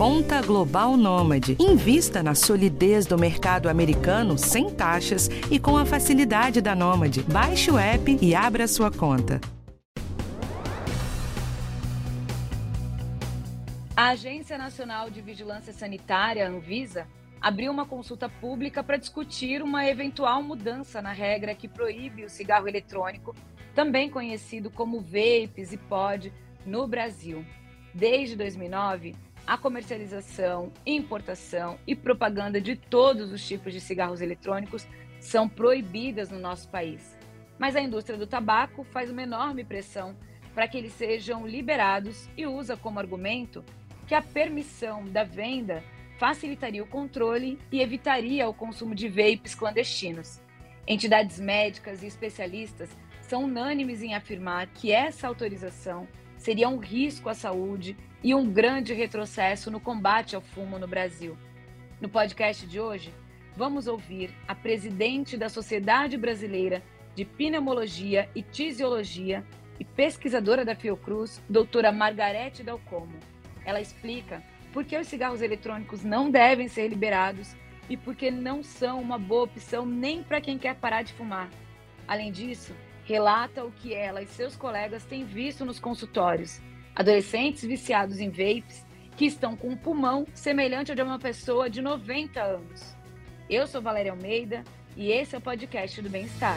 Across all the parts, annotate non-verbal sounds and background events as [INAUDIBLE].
Conta Global Nômade. Invista na solidez do mercado americano sem taxas e com a facilidade da Nômade. Baixe o app e abra sua conta. A Agência Nacional de Vigilância Sanitária, Anvisa, abriu uma consulta pública para discutir uma eventual mudança na regra que proíbe o cigarro eletrônico, também conhecido como vapes e pod, no Brasil. Desde 2009, a comercialização, importação e propaganda de todos os tipos de cigarros eletrônicos são proibidas no nosso país. Mas a indústria do tabaco faz uma enorme pressão para que eles sejam liberados e usa como argumento que a permissão da venda facilitaria o controle e evitaria o consumo de vapes clandestinos. Entidades médicas e especialistas são unânimes em afirmar que essa autorização seria um risco à saúde e um grande retrocesso no combate ao fumo no Brasil. No podcast de hoje, vamos ouvir a presidente da Sociedade Brasileira de Pneumologia e Tisiologia e pesquisadora da Fiocruz, doutora Margarete Dalcomo. Ela explica por que os cigarros eletrônicos não devem ser liberados e por que não são uma boa opção nem para quem quer parar de fumar. Além disso, relata o que ela e seus colegas têm visto nos consultórios: adolescentes viciados em vapes que estão com um pulmão semelhante ao de uma pessoa de 90 anos. Eu sou Valéria Almeida e esse é o podcast do Bem-Estar.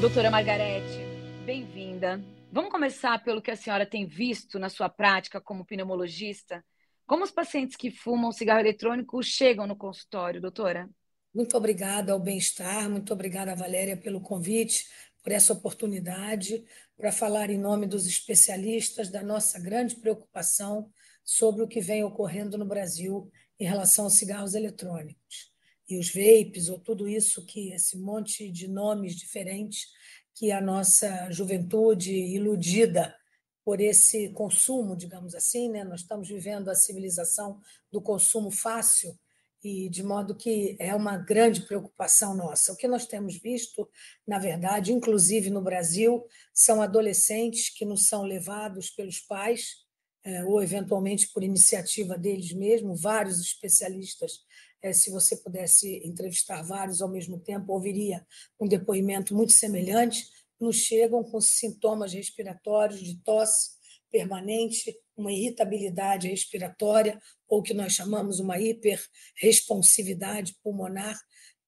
Doutora Margarete, bem-vinda. Vamos começar pelo que a senhora tem visto na sua prática como pneumologista. Como os pacientes que fumam cigarro eletrônico chegam no consultório, doutora? Muito obrigada ao Bem-Estar, muito obrigada, Valéria, pelo convite, por essa oportunidade para falar em nome dos especialistas da nossa grande preocupação sobre o que vem ocorrendo no Brasil em relação aos cigarros eletrônicos. E os vapes, ou tudo isso que esse monte de nomes diferentes que a nossa juventude iludida por esse consumo, digamos assim, né? Nós estamos vivendo a civilização do consumo fácil e de modo que é uma grande preocupação nossa. O que nós temos visto, na verdade, inclusive no Brasil, são adolescentes que não são levados pelos pais é, ou eventualmente por iniciativa deles mesmos, vários especialistas. É, se você pudesse entrevistar vários ao mesmo tempo, ouviria um depoimento muito semelhante. Nos chegam com sintomas respiratórios de tosse permanente, uma irritabilidade respiratória, ou que nós chamamos uma hiperresponsividade pulmonar,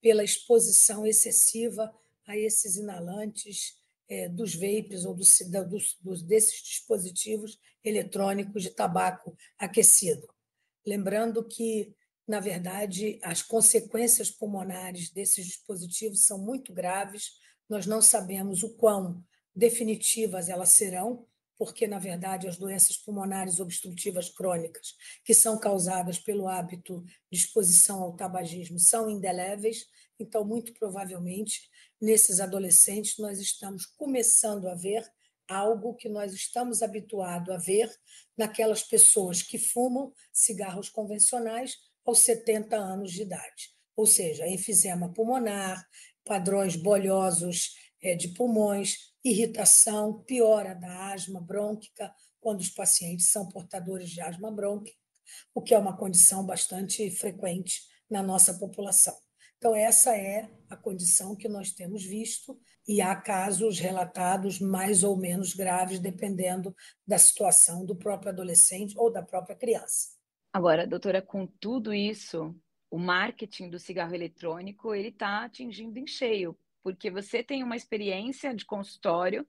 pela exposição excessiva a esses inalantes é, dos vapes ou dos, dos, desses dispositivos eletrônicos de tabaco aquecido. Lembrando que, na verdade, as consequências pulmonares desses dispositivos são muito graves, nós não sabemos o quão definitivas elas serão, porque, na verdade, as doenças pulmonares obstrutivas crônicas, que são causadas pelo hábito de exposição ao tabagismo, são indeléveis. Então, muito provavelmente, nesses adolescentes, nós estamos começando a ver algo que nós estamos habituados a ver naquelas pessoas que fumam cigarros convencionais aos 70 anos de idade. Ou seja, enfisema pulmonar, padrões bolhosos eh, de pulmões, irritação, piora da asma brônquica, quando os pacientes são portadores de asma brônquica, o que é uma condição bastante frequente na nossa população. Então, essa é a condição que nós temos visto, e há casos relatados mais ou menos graves, dependendo da situação do próprio adolescente ou da própria criança. Agora, doutora, com tudo isso, o marketing do cigarro eletrônico ele está atingindo em cheio, porque você tem uma experiência de consultório,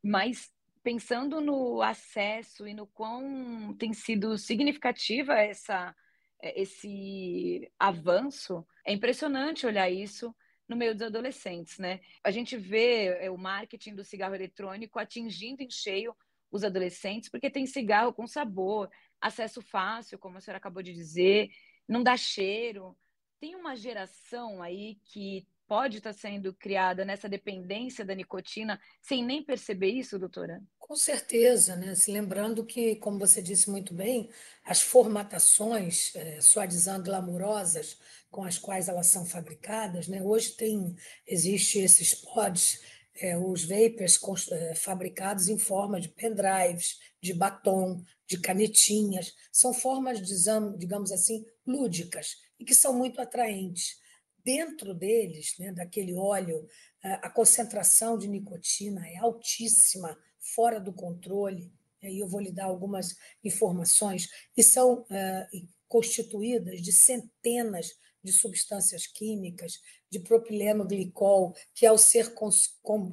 mas pensando no acesso e no quão tem sido significativa essa, esse avanço, é impressionante olhar isso no meio dos adolescentes, né? A gente vê é, o marketing do cigarro eletrônico atingindo em cheio os adolescentes, porque tem cigarro com sabor, acesso fácil, como a senhora acabou de dizer, não dá cheiro. Tem uma geração aí que pode estar sendo criada nessa dependência da nicotina sem nem perceber isso, doutora? Com certeza, né? Se lembrando que, como você disse muito bem, as formatações é, suavizando glamurosas com as quais elas são fabricadas, né? Hoje tem existe esses pods é, os vapers é, fabricados em forma de pendrives, de batom, de canetinhas, são formas, digamos assim, lúdicas e que são muito atraentes. Dentro deles, né, daquele óleo, a concentração de nicotina é altíssima, fora do controle. E eu vou lhe dar algumas informações, e são uh, constituídas de centenas de substâncias químicas, de propileno glicol, que ao ser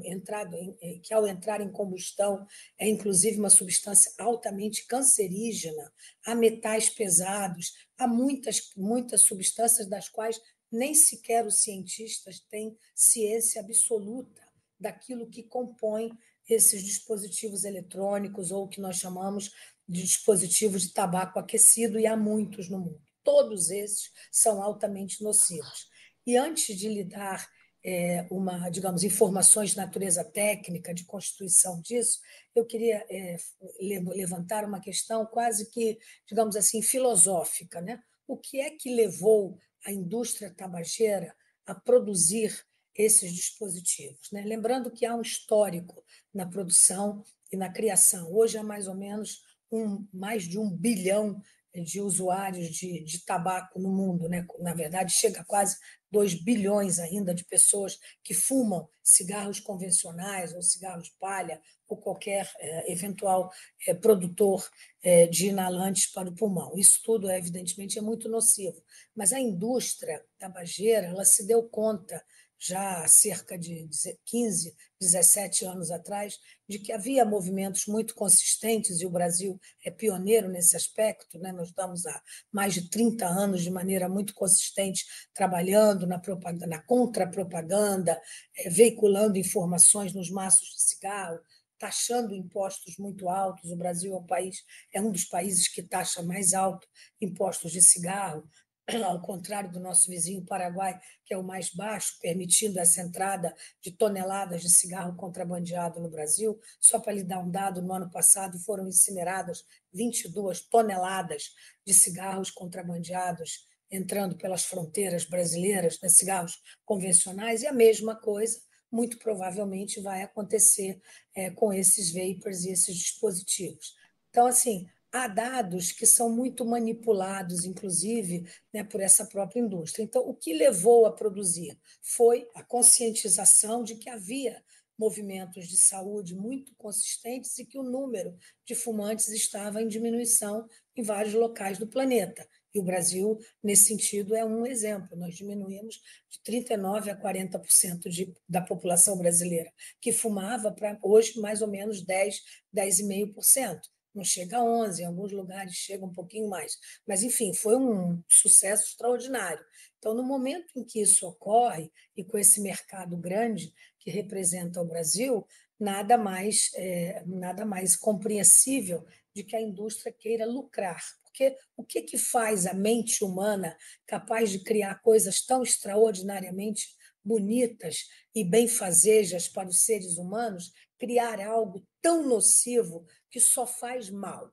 entrado em, eh, que ao entrar em combustão é inclusive uma substância altamente cancerígena, há metais pesados, há muitas muitas substâncias das quais nem sequer os cientistas têm ciência absoluta daquilo que compõe esses dispositivos eletrônicos ou o que nós chamamos de dispositivos de tabaco aquecido, e há muitos no mundo. Todos esses são altamente nocivos. E antes de lhe dar é, uma, digamos, informações de natureza técnica, de constituição disso, eu queria é, levantar uma questão quase que, digamos assim, filosófica. Né? O que é que levou a indústria tabageira a produzir esses dispositivos? Né? Lembrando que há um histórico na produção e na criação. Hoje há mais ou menos um, mais de um bilhão de usuários de, de tabaco no mundo, né? na verdade, chega a quase 2 bilhões ainda de pessoas que fumam cigarros convencionais ou cigarros palha ou qualquer é, eventual é, produtor é, de inalantes para o pulmão. Isso tudo, evidentemente, é muito nocivo. Mas a indústria tabageira ela se deu conta já há cerca de 15, 17 anos atrás, de que havia movimentos muito consistentes, e o Brasil é pioneiro nesse aspecto, né? nós estamos há mais de 30 anos de maneira muito consistente trabalhando na, propaganda, na contra-propaganda, é, veiculando informações nos maços de cigarro, taxando impostos muito altos. O Brasil é um país, é um dos países que taxa mais alto impostos de cigarro, ao contrário do nosso vizinho Paraguai, que é o mais baixo, permitindo essa entrada de toneladas de cigarro contrabandeado no Brasil. Só para lhe dar um dado, no ano passado foram incineradas 22 toneladas de cigarros contrabandeados entrando pelas fronteiras brasileiras, né, cigarros convencionais, e a mesma coisa muito provavelmente vai acontecer é, com esses vapors e esses dispositivos. Então, assim, há dados que são muito manipulados, inclusive, né, por essa própria indústria. Então, o que levou a produzir foi a conscientização de que havia movimentos de saúde muito consistentes e que o número de fumantes estava em diminuição em vários locais do planeta. E o Brasil, nesse sentido, é um exemplo. Nós diminuímos de 39% a 40% de, da população brasileira que fumava para hoje mais ou menos 10, 10,5% não chega a 11, em alguns lugares chega um pouquinho mais. Mas, enfim, foi um sucesso extraordinário. Então, no momento em que isso ocorre, e com esse mercado grande que representa o Brasil, nada mais, é, nada mais compreensível de que a indústria queira lucrar. Porque o que, que faz a mente humana capaz de criar coisas tão extraordinariamente bonitas e benfazejas para os seres humanos, criar algo tão nocivo que só faz mal.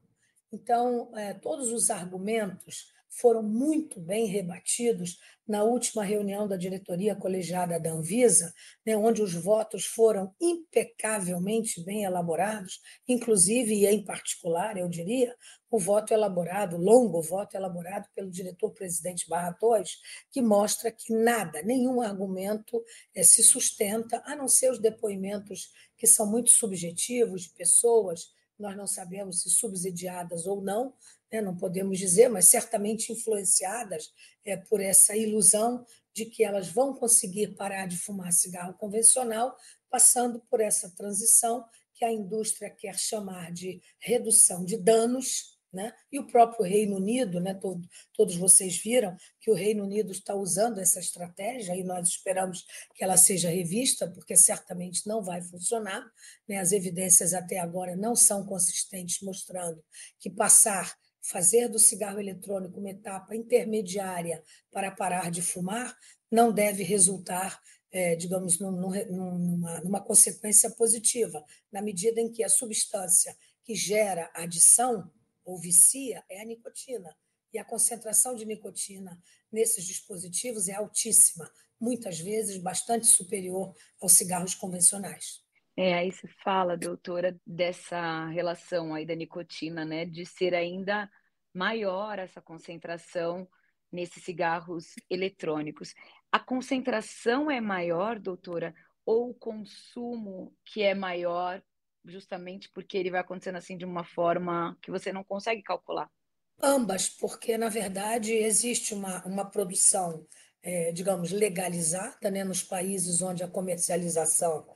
Então, é, todos os argumentos foram muito bem rebatidos na última reunião da diretoria colegiada da Anvisa, né, onde os votos foram impecavelmente bem elaborados, inclusive e em particular, eu diria, o voto elaborado, longo voto elaborado pelo diretor-presidente Barra Torres, que mostra que nada, nenhum argumento é, se sustenta, a não ser os depoimentos que são muito subjetivos de pessoas nós não sabemos se subsidiadas ou não, né, não podemos dizer, mas certamente influenciadas é, por essa ilusão de que elas vão conseguir parar de fumar cigarro convencional, passando por essa transição que a indústria quer chamar de redução de danos né? E o próprio Reino Unido, né? Todo, todos vocês viram que o Reino Unido está usando essa estratégia e nós esperamos que ela seja revista, porque certamente não vai funcionar. Né? As evidências até agora não são consistentes, mostrando que passar, fazer do cigarro eletrônico uma etapa intermediária para parar de fumar, não deve resultar é, digamos, num, numa, numa consequência positiva, na medida em que a substância que gera adição ou vicia é a nicotina. e a concentração de nicotina nesses dispositivos é altíssima, muitas vezes bastante superior aos cigarros convencionais. É, aí se fala, doutora, dessa relação aí da nicotina, né, de ser ainda maior essa concentração nesses cigarros eletrônicos. A concentração é maior, doutora, ou o consumo que é maior, justamente porque ele vai acontecendo assim de uma forma que você não consegue calcular? Ambas, porque na verdade existe uma, uma produção, é, digamos, legalizada né, nos países onde a comercialização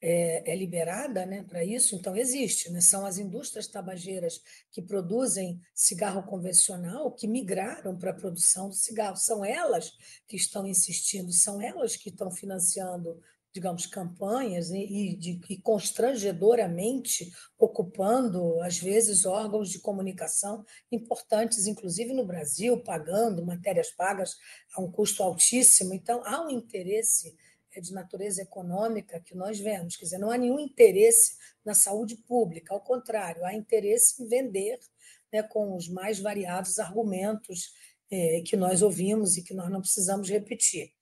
é, é liberada né, para isso, então existe. Né? São as indústrias tabageiras que produzem cigarro convencional que migraram para a produção do cigarro. São elas que estão insistindo, são elas que estão financiando digamos, campanhas e, e, de, e constrangedoramente ocupando, às vezes, órgãos de comunicação importantes, inclusive no Brasil, pagando matérias pagas a um custo altíssimo. Então, há um interesse é de natureza econômica que nós vemos. Quer dizer, não há nenhum interesse na saúde pública, ao contrário, há interesse em vender né, com os mais variados argumentos é, que nós ouvimos e que nós não precisamos repetir.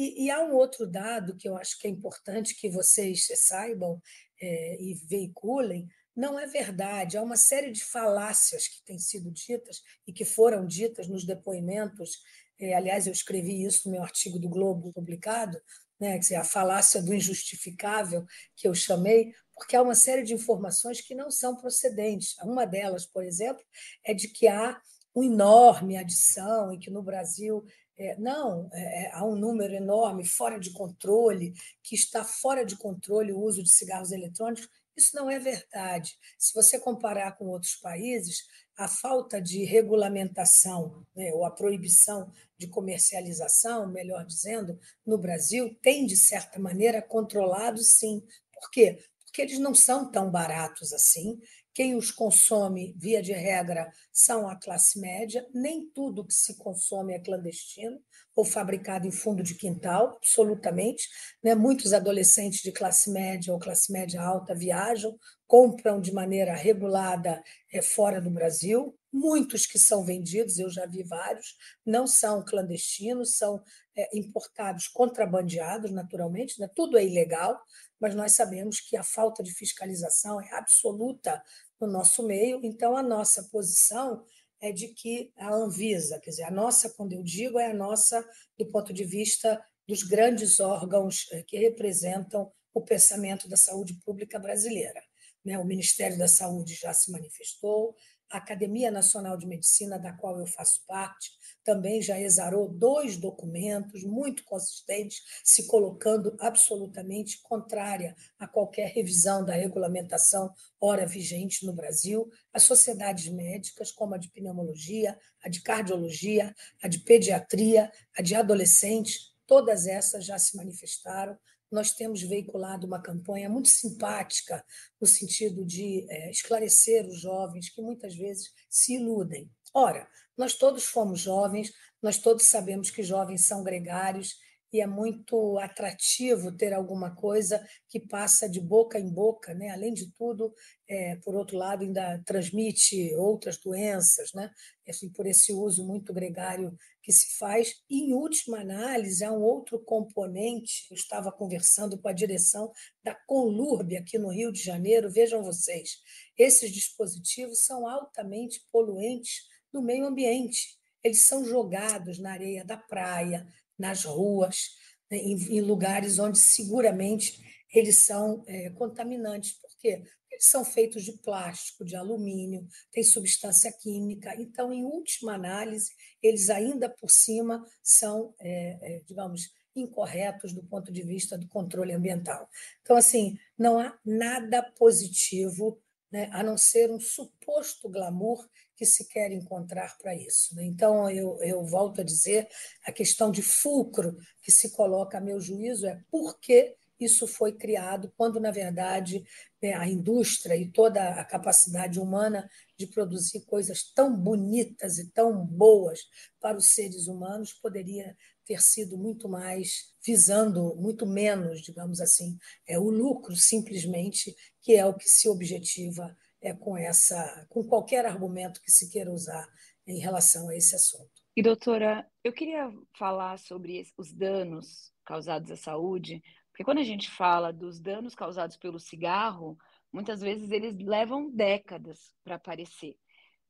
E, e, há um outro dado que eu acho que é importante que vocês saibam é, e veiculem. Não é verdade, há uma série de falácias que têm sido ditas e que foram ditas nos depoimentos. É, aliás, eu escrevi isso no meu artigo do Globo publicado, né, dizer, a falácia do injustificável, que eu chamei, porque há uma série de informações que não são procedentes. Uma delas, por exemplo, é de que há uma enorme adição e que no Brasil é, não, é, é, há um número enorme, fora de controle, que está fora de controle o uso de cigarros eletrônicos. Isso não é verdade. Se você comparar com outros países, a falta de regulamentação, né, ou a proibição de comercialização, melhor dizendo, no Brasil, tem, de certa maneira, controlado, sim. Por quê? Porque eles não são tão baratos assim quem os consome, via de regra, são a classe média. Nem tudo que se consome é clandestino ou fabricado em fundo de quintal, absolutamente. Né? Muitos adolescentes de classe média ou classe média alta viajam, compram de maneira regulada é, fora do Brasil. Muitos que são vendidos, eu já vi vários, não são clandestinos, são é, importados contrabandeados, naturalmente, né? tudo é ilegal, mas nós sabemos que a falta de fiscalização é absoluta no nosso meio, então a nossa posição é de que a Anvisa, quer dizer, a nossa, quando eu digo, é a nossa do ponto de vista dos grandes órgãos eh, que representam o pensamento da saúde pública brasileira. Né? O Ministério da Saúde já se manifestou, a Academia Nacional de Medicina, da qual eu faço parte, também já exarou dois documentos muito consistentes, se colocando absolutamente contrária a qualquer revisão da regulamentação ora vigente no Brasil. As sociedades médicas, como a de pneumologia, a de cardiologia, a de pediatria, a de adolescentes, todas essas já se manifestaram nós temos veiculado uma campanha muito simpática no sentido de é, esclarecer os jovens que muitas vezes se iludem. Ora, nós todos fomos jovens, nós todos sabemos que jovens são gregários e é muito atrativo ter alguma coisa que passa de boca em boca, né? além de tudo, é, por outro lado, ainda transmite outras doenças, né? assim, por esse uso muito gregário que se faz. Em última análise, há um outro componente, eu estava conversando com a direção da Conlurb aqui no Rio de Janeiro, vejam vocês, esses dispositivos são altamente poluentes no meio ambiente. Eles são jogados na areia da praia, nas ruas, né, em, em, lugares onde seguramente eles são é, contaminantes. Por quê? Eles são feitos de plástico, de alumínio, tem substância química. Então, em última análise, eles ainda por cima são, é, é, digamos, incorretos do ponto de vista do controle ambiental. Então, assim, não há nada positivo, né, a não ser um suposto glamour que se quer encontrar para isso. Né? Então, eu, eu volto a dizer, a questão de fulcro que se coloca a meu juízo é por que isso foi criado, quando, na verdade, né, a indústria e toda a capacidade humana de produzir coisas tão bonitas e tão boas para os seres humanos poderia ter sido muito mais visando muito menos, digamos assim, é o lucro simplesmente, que é o que se objetiva é, com essa, com qualquer argumento que se queira usar em relação a esse assunto. E doutora, eu queria falar sobre os danos causados à saúde, porque quando a gente fala dos danos causados pelo cigarro, muitas vezes eles levam décadas para aparecer.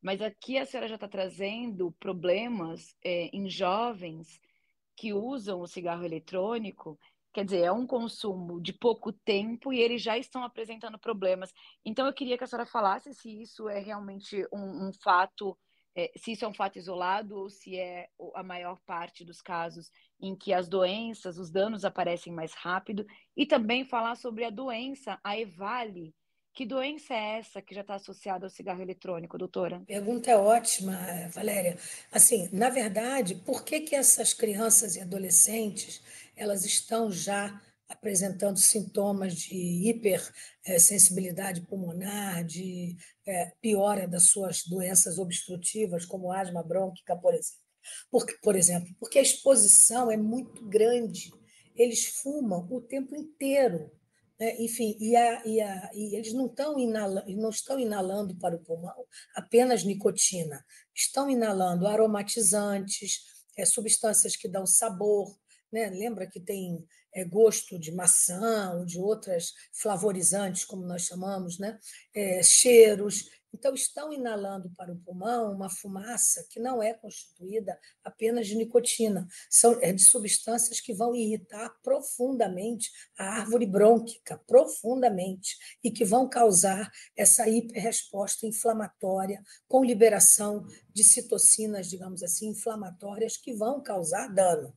Mas aqui a senhora já está trazendo problemas é, em jovens que usam o cigarro eletrônico. Quer dizer, é um consumo de pouco tempo e eles já estão apresentando problemas. Então, eu queria que a senhora falasse se isso é realmente um, um fato, é, se isso é um fato isolado ou se é a maior parte dos casos em que as doenças, os danos aparecem mais rápido, e também falar sobre a doença, a EVALE, que doença é essa que já está associada ao cigarro eletrônico, doutora? Pergunta é ótima, Valéria. Assim, na verdade, por que, que essas crianças e adolescentes elas estão já apresentando sintomas de hipersensibilidade pulmonar, de é, piora das suas doenças obstrutivas, como asma brônquica, por exemplo? Porque, por exemplo, porque a exposição é muito grande. Eles fumam o tempo inteiro né? enfim, e, a, e, a, e eles não estão, inalando, não estão inalando para o pulmão apenas nicotina, estão inalando aromatizantes, é, substâncias que dão sabor. Né? Lembra que tem é, gosto de maçã ou de outras flavorizantes, como nós chamamos, né? É, cheiros. Então, estão inalando para o pulmão uma fumaça que não é constituída apenas de nicotina, são é de substâncias que vão irritar profundamente a árvore brônquica, profundamente, e que vão causar essa hiperresposta inflamatória com liberação de citocinas, digamos assim, inflamatórias que vão causar dano.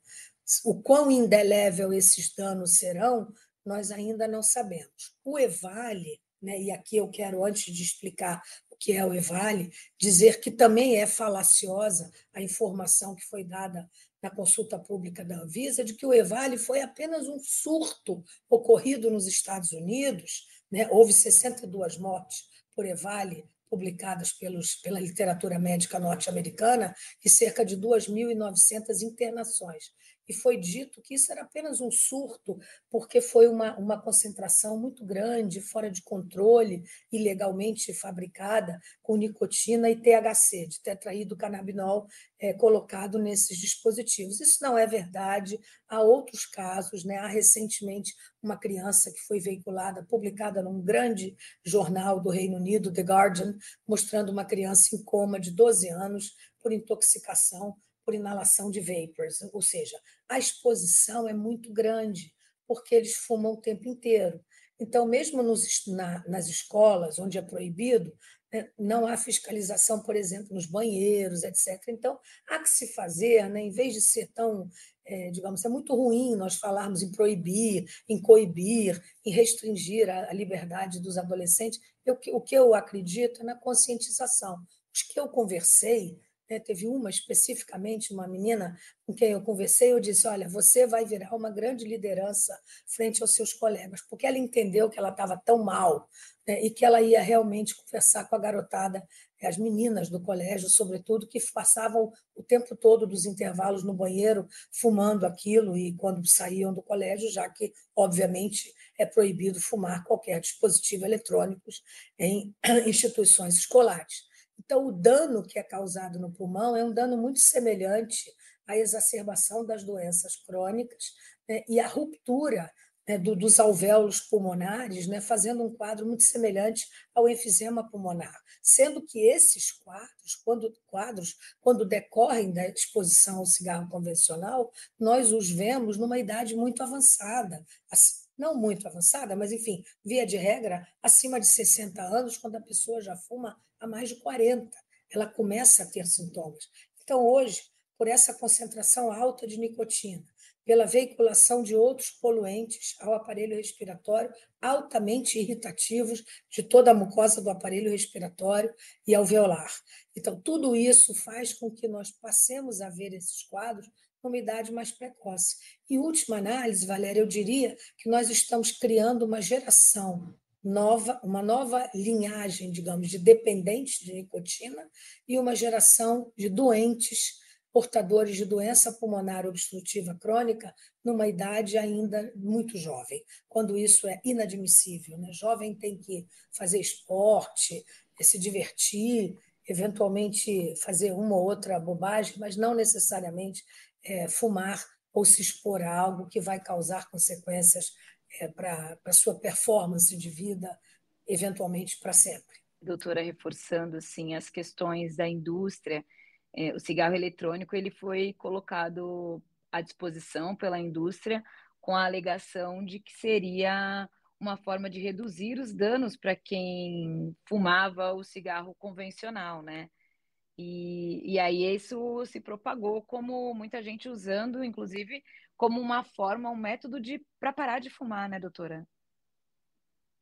O quão indelével esses danos serão, nós ainda não sabemos. O EVALE, né, e aqui eu quero, antes de explicar que é o EVALE, dizer que também é falaciosa a informação que foi dada na consulta pública da Anvisa de que o EVALE foi apenas um surto ocorrido nos Estados Unidos, né? houve 62 mortes por EVALE publicadas pelos, pela literatura médica norte-americana e cerca de 2.900 internações e foi dito que isso era apenas um surto, porque foi uma, uma concentração muito grande, fora de controle, ilegalmente fabricada, com nicotina e THC, de tetraído canabinol, é, colocado nesses dispositivos. Isso não é verdade. Há outros casos, né? há recentemente uma criança que foi veiculada, publicada num grande jornal do Reino Unido, The Guardian, mostrando uma criança em coma de 12 anos por intoxicação por inalação de vapors, ou seja, a exposição é muito grande, porque eles fumam o tempo inteiro. Então, mesmo nos, na, nas escolas, onde é proibido, né, não há fiscalização, por exemplo, nos banheiros, etc. Então, há que se fazer, né, em vez de ser tão, é, digamos, é muito ruim nós falarmos em proibir, em coibir, em restringir a, a liberdade dos adolescentes. Eu, o que eu acredito é na conscientização. Os que eu conversei né? Teve uma especificamente, uma menina com quem eu conversei, eu disse: Olha, você vai virar uma grande liderança frente aos seus colegas, porque ela entendeu que ela estava tão mal né? e que ela ia realmente conversar com a garotada, as meninas do colégio, sobretudo, que passavam o tempo todo dos intervalos no banheiro fumando aquilo e quando saíam do colégio, já que, obviamente, é proibido fumar qualquer dispositivo eletrônico em [CLEARS THROAT] instituições escolares. Então, o dano que é causado no pulmão é um dano muito semelhante à exacerbação das doenças crônicas né, e à ruptura né, do, dos alvéolos pulmonares, né, fazendo um quadro muito semelhante ao enfisema pulmonar. Sendo que esses quadros, quando, quadros, quando decorrem da exposição ao cigarro convencional, nós os vemos numa idade muito avançada, não muito avançada, mas, enfim, via de regra, acima de 60 anos, quando a pessoa já fuma há mais de 40, ela começa a ter sintomas. Então, hoje, por essa concentração alta de nicotina, pela veiculação de outros poluentes ao aparelho respiratório, altamente irritativos de toda a mucosa do aparelho respiratório e alveolar. Então, tudo isso faz com que nós passemos a ver esses quadros numa idade mais precoce. Em última análise, Valéria, eu diria que nós estamos criando uma geração nova, uma nova linhagem, digamos, de dependentes de nicotina e uma geração de doentes portadores de doença pulmonar obstrutiva crônica numa idade ainda muito jovem, quando isso é inadmissível. Né? Jovem tem que fazer esporte, se divertir, eventualmente fazer uma ou outra bobagem, mas não necessariamente é, fumar ou se expor a algo que vai causar consequências é, para a sua performance de vida, eventualmente para sempre. Doutora, reforçando assim as questões da indústria, é, o cigarro eletrônico ele foi colocado à disposição pela indústria com a alegação de que seria uma forma de reduzir os danos para quem fumava o cigarro convencional, né? E, e aí isso se propagou como muita gente usando, inclusive, como uma forma, um método de para parar de fumar, né, doutora?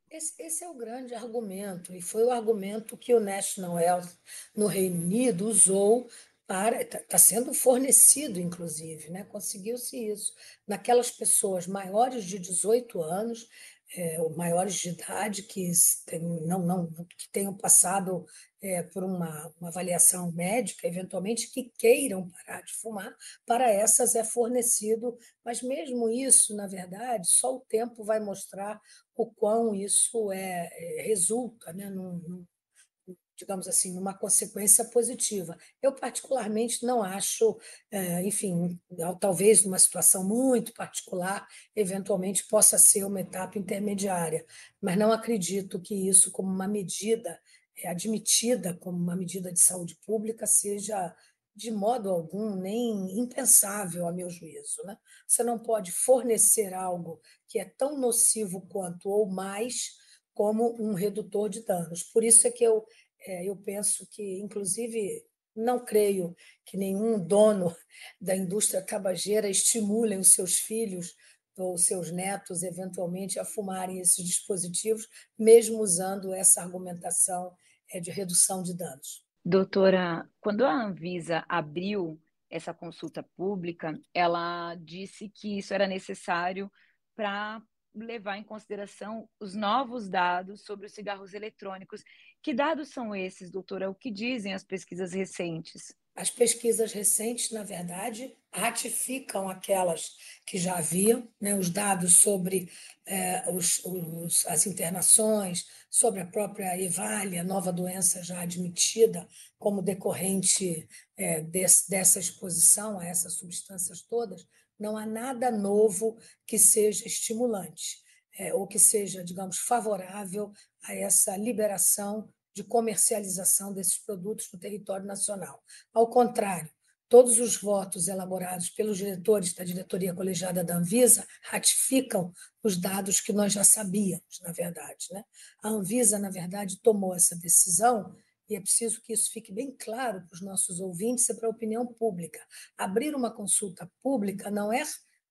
Esse, esse, é o grande argumento, e foi o argumento que o National Health no Reino Unido usou para. Está tá sendo fornecido, inclusive, né? conseguiu-se isso. Naquelas pessoas maiores de 18 anos, é, maiores de idade, que, não, não, que tenham passado é, por uma, uma, avaliação médica, eventualmente, que queiram parar de fumar, para essas é fornecido, mas mesmo isso, na verdade, só o tempo vai mostrar o quão isso é, é resulta né, num, num, digamos assim, numa consequência positiva. Eu, particularmente, não acho, é, enfim, talvez numa situação muito particular, eventualmente possa ser uma etapa intermediária, mas não acredito que isso, como uma medida é admitida como uma medida de saúde pública seja de modo algum nem impensável a meu juízo. Né? Você não pode fornecer algo que é tão nocivo quanto ou mais como um redutor de danos. Por isso é que eu, é, eu penso que, inclusive, não creio que nenhum dono [LAUGHS] da indústria tabageira estimule os seus filhos ou seus netos, eventualmente, a fumarem esses dispositivos, mesmo usando essa argumentação é de redução de danos. Doutora, quando a Anvisa abriu essa consulta pública, ela disse que isso era necessário para levar em consideração os novos dados sobre os cigarros eletrônicos. Que dados são esses, doutora? O que dizem as pesquisas recentes? As pesquisas recentes, na verdade, ratificam aquelas que já haviam, né, os dados sobre é, os, os, as internações, sobre a própria EVALI, a nova doença já admitida como decorrente é, desse, dessa exposição a essas substâncias todas, não há nada novo que seja estimulante é, ou que seja, digamos, favorável a essa liberação de comercialização desses produtos no território nacional. Ao contrário, todos os votos elaborados pelos diretores da diretoria colegiada da Anvisa ratificam os dados que nós já sabíamos, na verdade. Né? A Anvisa, na verdade, tomou essa decisão e é preciso que isso fique bem claro para os nossos ouvintes e para a opinião pública. Abrir uma consulta pública não é,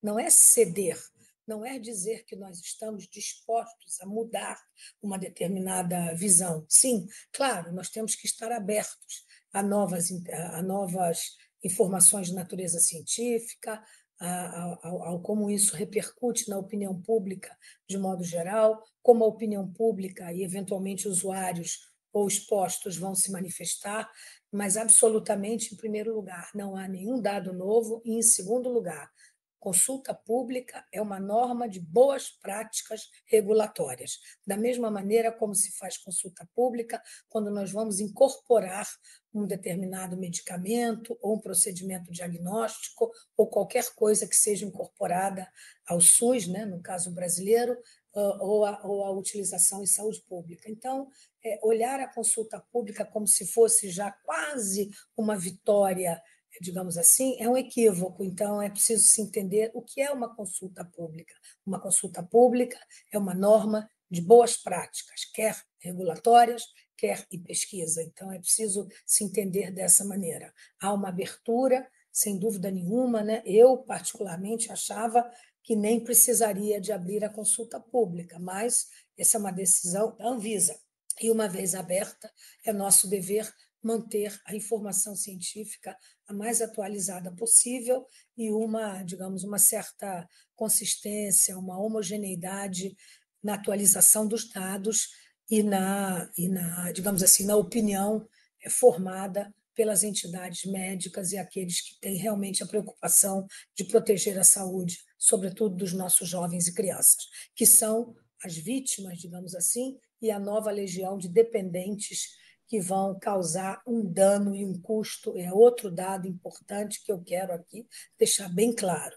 não é ceder, não é dizer que nós estamos dispostos a mudar uma determinada visão. Sim, claro, nós temos que estar abertos a novas, a novas informações de natureza científica, ao, ao, como isso repercute na opinião pública de modo geral, como a opinião pública e, eventualmente, usuários ou expostos vão se manifestar, mas absolutamente, em primeiro lugar, não há nenhum dado novo, e, em segundo lugar, Consulta pública é uma norma de boas práticas regulatórias. Da mesma maneira como se faz consulta pública quando nós vamos incorporar um determinado medicamento ou um procedimento diagnóstico ou qualquer coisa que seja incorporada ao SUS, né, no caso brasileiro, ou a, ou a utilização em saúde pública. Então, é, olhar a consulta pública como se fosse já quase uma vitória digamos assim, é um equívoco. Então, é preciso se entender o que é uma consulta pública. Uma consulta pública é uma norma de boas práticas, quer regulatórias, quer em pesquisa. Então, é preciso se entender dessa maneira. Há uma abertura, sem dúvida nenhuma, né? Eu, particularmente, achava que nem precisaria de abrir a consulta pública, mas essa é uma decisão da Anvisa. E, uma vez aberta, é nosso dever manter a informação científica a mais atualizada possível e uma, digamos, uma certa consistência, uma homogeneidade na atualização dos dados e na, e na digamos assim, na opinião é, formada pelas entidades médicas e aqueles que têm realmente a preocupação de proteger a saúde, sobretudo dos nossos jovens e crianças, que são as vítimas, digamos assim, e a nova legião de dependentes que vão causar um dano e um custo. É outro dado importante que eu quero aqui deixar bem claro.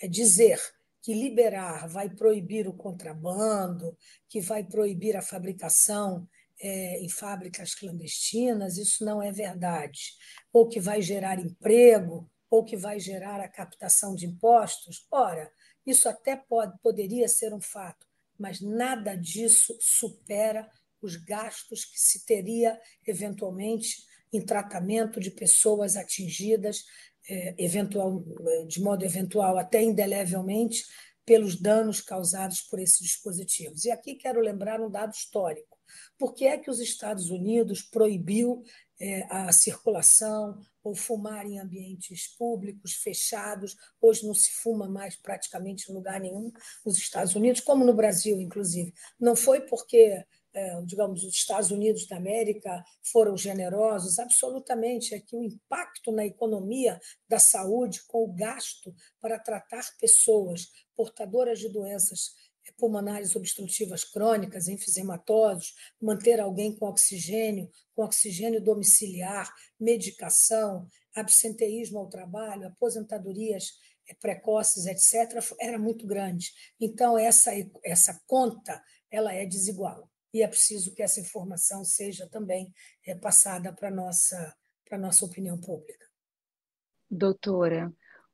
É dizer que liberar vai proibir o contrabando, que vai proibir a fabricação é, em fábricas clandestinas, isso não é verdade. Ou que vai gerar emprego, ou que vai gerar a captação de impostos. Ora, isso até pode, poderia ser um fato, mas nada disso supera os gastos que se teria eventualmente em tratamento de pessoas atingidas, é, eventual, de modo eventual, até indelevelmente, pelos danos causados por esses dispositivos. E aqui quero lembrar um dado histórico. Por que é que os Estados Unidos proibiu é, a circulação ou fumar em ambientes públicos fechados? Hoje não se fuma mais praticamente em lugar nenhum nos Estados Unidos, como no Brasil, inclusive. Não foi porque é, digamos, os Estados Unidos da América foram generosos, absolutamente. É que o impacto na economia da saúde, com o gasto para tratar pessoas portadoras de doenças pulmonares obstrutivas crônicas, enfisematósos, manter alguém com oxigênio, com oxigênio domiciliar, medicação, absenteísmo ao trabalho, aposentadorias eh, precoces, etc., era muito grande. Então, essa, essa conta ela é desigual e é preciso que essa informação seja também é, passada para a nossa, nossa opinião pública. Doutora,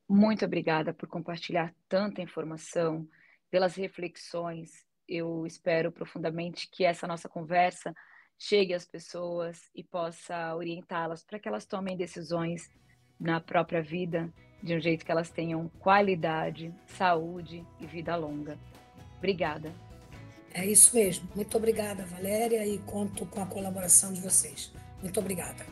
muito obrigada por compartilhar tanta informação pelas reflexões. Eu espero profundamente que essa nossa conversa chegue às pessoas e possa orientá-las para que elas tomem decisões na própria vida de um jeito que elas tenham qualidade, saúde e vida longa. Obrigada. É isso mesmo. Muito obrigada, Valéria, e conto com a colaboração de vocês. Muito obrigada.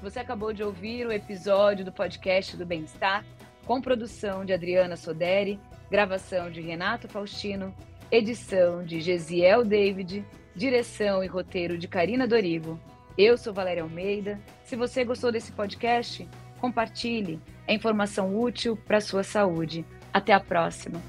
Você acabou de ouvir o episódio do podcast do Bem-Estar, com produção de Adriana Soderi Gravação de Renato Faustino, edição de Gesiel David, direção e roteiro de Karina Dorigo. Eu sou Valéria Almeida. Se você gostou desse podcast, compartilhe. É informação útil para a sua saúde. Até a próxima.